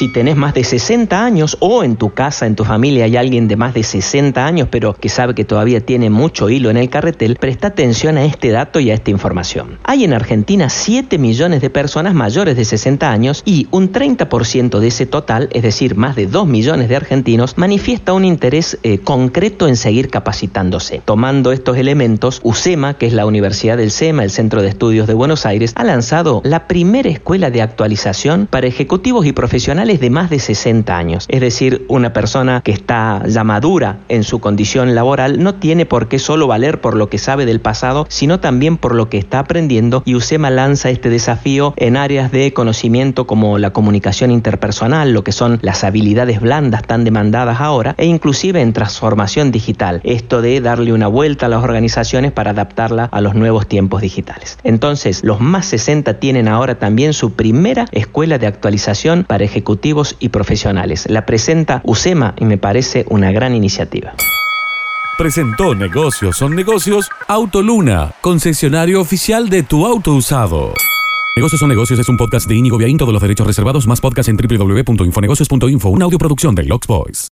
Si tenés más de 60 años o en tu casa, en tu familia hay alguien de más de 60 años pero que sabe que todavía tiene mucho hilo en el carretel, presta atención a este dato y a esta información. Hay en Argentina 7 millones de personas mayores de 60 años y un 30% de ese total, es decir, más de 2 millones de argentinos, manifiesta un interés eh, concreto en seguir capacitándose. Tomando estos elementos, UCEMA, que es la Universidad del SEMA, el Centro de Estudios de Buenos Aires, ha lanzado la primera escuela de actualización para ejecutivos y profesionales de más de 60 años. Es decir, una persona que está ya madura en su condición laboral no tiene por qué solo valer por lo que sabe del pasado, sino también por lo que está aprendiendo y USEMA lanza este desafío en áreas de conocimiento como la comunicación interpersonal, lo que son las habilidades blandas tan demandadas ahora, e inclusive en transformación digital, esto de darle una vuelta a las organizaciones para adaptarla a los nuevos tiempos digitales. Entonces, los más 60 tienen ahora también su primera escuela de actualización para ejecutar y profesionales. La presenta USEMA y me parece una gran iniciativa. Presentó Negocios son negocios Autoluna, concesionario oficial de tu auto usado. Negocios son negocios es un podcast de Inigo Viaín, todos los derechos reservados, más podcast en www.infonegocios.info, una audioproducción de Lux Boys.